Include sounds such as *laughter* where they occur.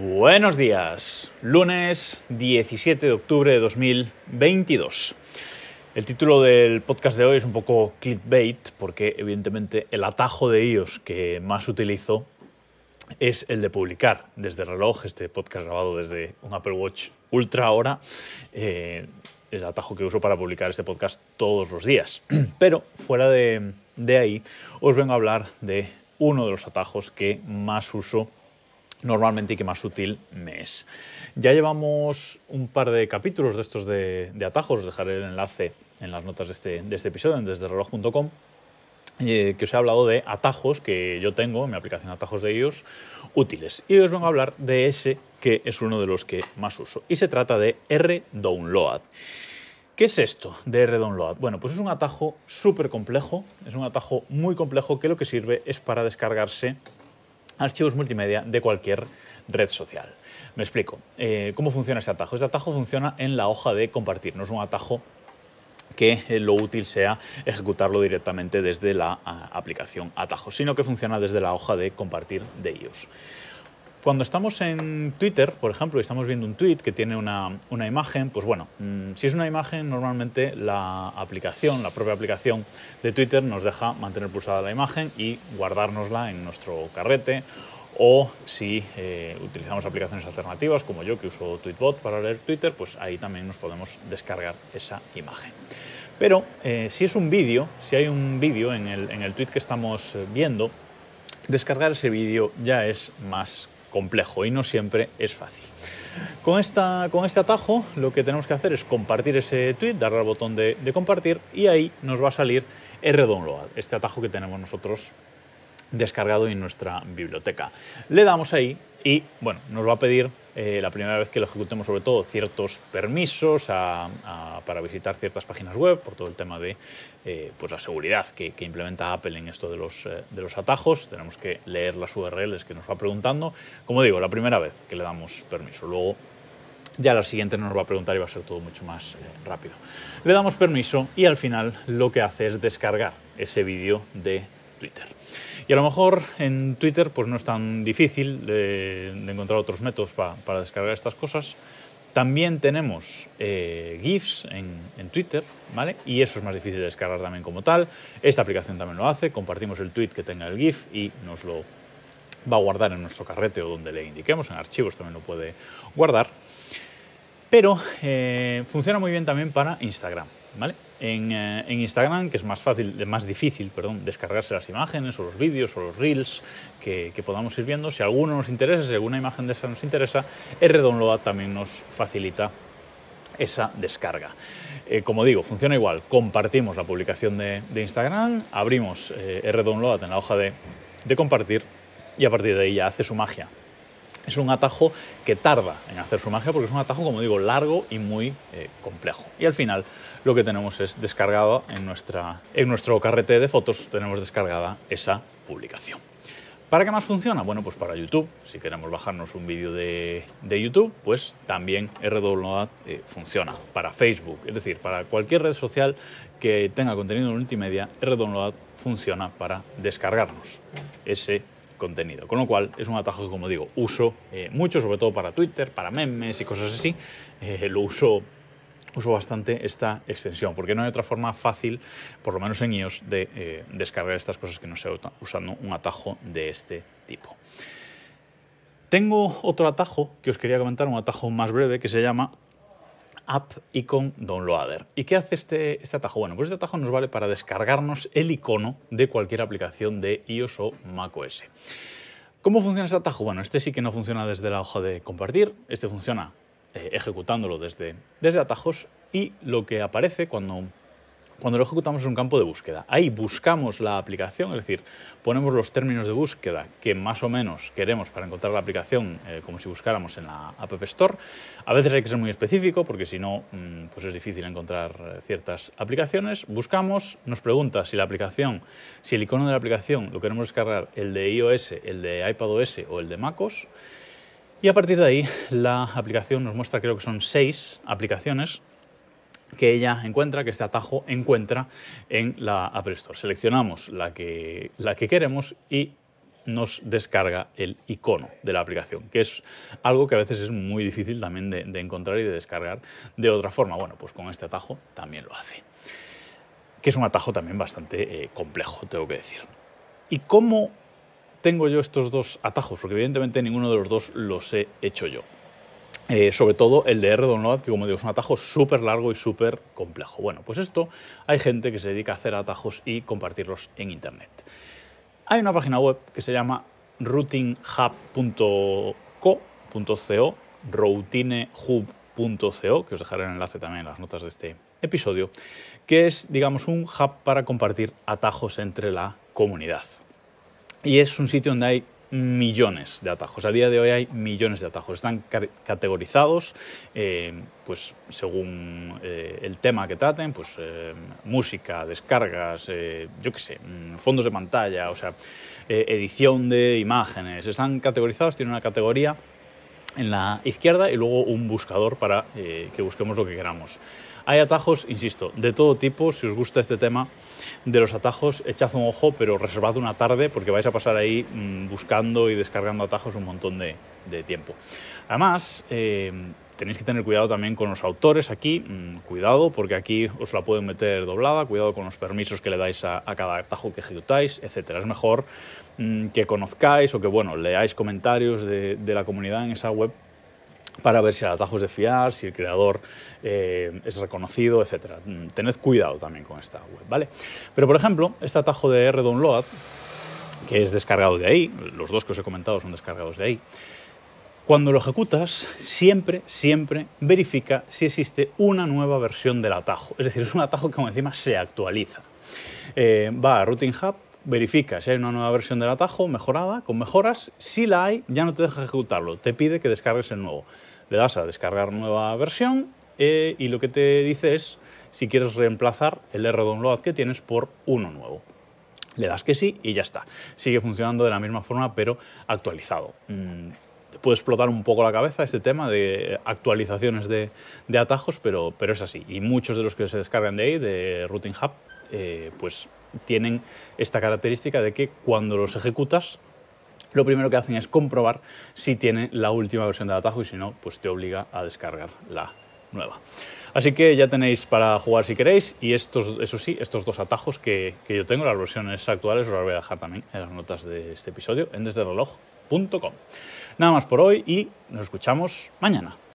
Buenos días, lunes 17 de octubre de 2022. El título del podcast de hoy es un poco clickbait porque evidentemente el atajo de iOS que más utilizo es el de publicar desde el reloj, este podcast grabado desde un Apple Watch Ultra ahora, eh, el atajo que uso para publicar este podcast todos los días. *clears throat* Pero fuera de, de ahí os vengo a hablar de uno de los atajos que más uso normalmente y que más útil me es. Ya llevamos un par de capítulos de estos de, atajos, os dejaré el enlace en las notas de este, de este episodio en desdereloj.com, eh, que os he hablado de atajos que yo tengo en mi aplicación atajos de iOS útiles. Y os vengo a hablar de ese que es uno de los que más uso. Y se trata de R-Download. ¿Qué es esto de R-Download? Bueno, pues es un atajo súper complejo, es un atajo muy complejo que lo que sirve es para descargarse archivos multimedia de cualquier red social. Me explico. Eh, ¿Cómo funciona este atajo? Este atajo funciona en la hoja de compartir, no es un atajo que eh, lo útil sea ejecutarlo directamente desde la aplicación Atajo, sino que funciona desde la hoja de compartir de iOS. Cuando estamos en Twitter, por ejemplo, y estamos viendo un tweet que tiene una, imagen, pues bueno, mm, si es una imagen, normalmente la aplicación, la propia aplicación de Twitter nos deja mantener pulsada la imagen y guardárnosla en nuestro carrete o si eh, utilizamos aplicaciones alternativas como yo que uso Tweetbot para leer Twitter, pues ahí también nos podemos descargar esa imagen. Pero eh, si es un vídeo, si hay un vídeo en el, en el tweet que estamos eh, viendo, descargar ese vídeo ya es más complejo y no siempre es fácil. Con, esta, con este atajo lo que tenemos que hacer es compartir ese tweet, darle al botón de, compartir y ahí nos va a salir R-Download, este atajo que tenemos nosotros descargado en nuestra biblioteca. Le damos ahí y bueno, nos va a pedir eh, la primera vez que lo ejecutemos sobre todo ciertos permisos para visitar ciertas páginas web por todo el tema de eh, pues la seguridad que, implementa Apple en esto de los, eh, de los atajos. Tenemos que leer las URLs que nos va preguntando. Como digo, la primera vez que le damos permiso. Luego ya la siguiente nos va a preguntar y va a ser todo mucho más rápido. Le damos permiso y al final lo que hace es descargar ese vídeo de Twitter. Y a lo mejor en Twitter pues no es tan difícil de, encontrar otros métodos para descargar estas cosas. También tenemos eh, GIFs en, Twitter, ¿vale? Y eso es más difícil de descargar también como tal. Esta aplicación también lo hace. Compartimos el tweet que tenga el GIF y nos lo va a guardar en nuestro carrete o donde le indiquemos. En archivos también lo puede guardar. Pero eh, funciona muy bien también para Instagram. Eh, en, Instagram, que es más fácil, más difícil, perdón, descargarse las imágenes o los vídeos o los reels que, podamos ir viendo. Si alguno nos interesa, si alguna imagen de esa nos interesa, R-Download también nos facilita esa descarga. Eh, como digo, funciona igual. Compartimos la publicación de, Instagram, abrimos eh, R-Download en la hoja de, de compartir y a partir de ahí ya hace su magia es un atajo que tarda en hacer su magia porque es un atajo, como digo, largo y muy eh, complejo. Y al final lo que tenemos es descargado en, nuestra, en nuestro carrete de fotos, tenemos descargada esa publicación. ¿Para qué más funciona? Bueno, pues para YouTube. Si queremos bajarnos un vídeo de, YouTube, pues también RWA eh, funciona. Para Facebook, es decir, para cualquier red social que tenga contenido multimedia, RWA funciona para descargarnos ese contenido. Con lo cual es un atajo que, como digo, uso eh, mucho, sobre todo para Twitter, para memes y cosas así. Eh, lo uso uso bastante esta extensión, porque no hay otra forma fácil, por lo menos en iOS, de eh, descargar estas cosas que no sea usando un atajo de este tipo. Tengo otro atajo que os quería comentar, un atajo más breve que se llama App Icon Downloader. ¿Y qué hace este, este atajo? Bueno, pues este atajo nos vale para descargarnos el icono de cualquier aplicación de iOS o macOS. ¿Cómo funciona este atajo? Bueno, este sí que no funciona desde la hoja de compartir, este funciona eh, ejecutándolo desde, desde atajos y lo que aparece cuando cuando lo ejecutamos es un campo de búsqueda. Ahí buscamos la aplicación, es decir, ponemos los términos de búsqueda que más o menos queremos para encontrar la aplicación, eh, como si buscáramos en la App Store. A veces hay que ser muy específico porque si no, mm, pues es difícil encontrar eh, ciertas aplicaciones. Buscamos, nos pregunta si la aplicación, si el icono de la aplicación lo queremos descargar, el de iOS, el de iPadOS o el de MacOS. Y a partir de ahí, la aplicación nos muestra, creo que son seis aplicaciones que ella encuentra, que este atajo encuentra en la Apple Store. Seleccionamos la que, la que queremos y nos descarga el icono de la aplicación, que es algo que a veces es muy difícil también de, encontrar y de descargar de otra forma. Bueno, pues con este atajo también lo hace. Que es un atajo también bastante eh, complejo, tengo que decir. ¿Y cómo tengo yo estos dos atajos? Porque evidentemente ninguno de los dos los he hecho yo. Eh, sobre todo el de R-Download, que como digo es un atajo súper largo y súper complejo. Bueno, pues esto hay gente que se dedica a hacer atajos y compartirlos en Internet. Hay una página web que se llama routinehub.co, routinehub.co, que os dejaré el enlace también en las notas de este episodio, que es, digamos, un hub para compartir atajos entre la comunidad. Y es un sitio donde hay millones de atajos. A día de hoy hay millones de atajos. Están categorizados eh, pues, según eh, el tema que traten, pues eh, música, descargas, yo qué sé, mm, fondos de pantalla, o sea, edición de imágenes. Están categorizados, tienen una categoría en la izquierda y luego un buscador para que busquemos lo que queramos. Hay atajos, insisto, de todo tipo. Si os gusta este tema de los atajos, echad un ojo, pero reservad una tarde porque vais a pasar ahí mm, buscando y descargando atajos un montón de, tiempo. Además, eh, tenéis que tener cuidado también con los autores aquí, mm, cuidado porque aquí os la pueden meter doblada, cuidado con los permisos que le dais a, cada atajo que ejecutáis, etc. Es mejor mm, que conozcáis o que bueno, leáis comentarios de la comunidad en esa web para ver si el atajo es de fiar, si el creador eh, es reconocido, etc. Mm, tened cuidado también con esta web, ¿vale? Pero, por ejemplo, este atajo de R-Download, que es descargado de ahí, los dos que os he comentado son descargados de ahí, cuando lo ejecutas, siempre, siempre verifica si existe una nueva versión del atajo. Es decir, es un atajo que, como encima, se actualiza. Eh, va a Routing Hub, verifica si hay una nueva versión del atajo mejorada, con mejoras. Si la hay, ya no te deja ejecutarlo, te pide que descargues el nuevo le das a descargar nueva versión eh, y lo que te dice es si quieres reemplazar el R-Download que tienes por uno nuevo. Le das que sí y ya está. Sigue funcionando de la misma forma, pero actualizado. Mm, te puede explotar un poco la cabeza este tema de actualizaciones de, atajos, pero, pero es así. Y muchos de los que se descargan de ahí, de Routing Hub, eh, pues tienen esta característica de que cuando los ejecutas lo primero que hacen es comprobar si tiene la última versión del atajo y si no, pues te obliga a descargar la nueva. Así que ya tenéis para jugar si queréis y estos, eso sí, estos dos atajos que, que yo tengo, las versiones actuales, os las voy a dejar también en las notas de este episodio en desdereloj.com. Nada más por hoy y nos escuchamos mañana.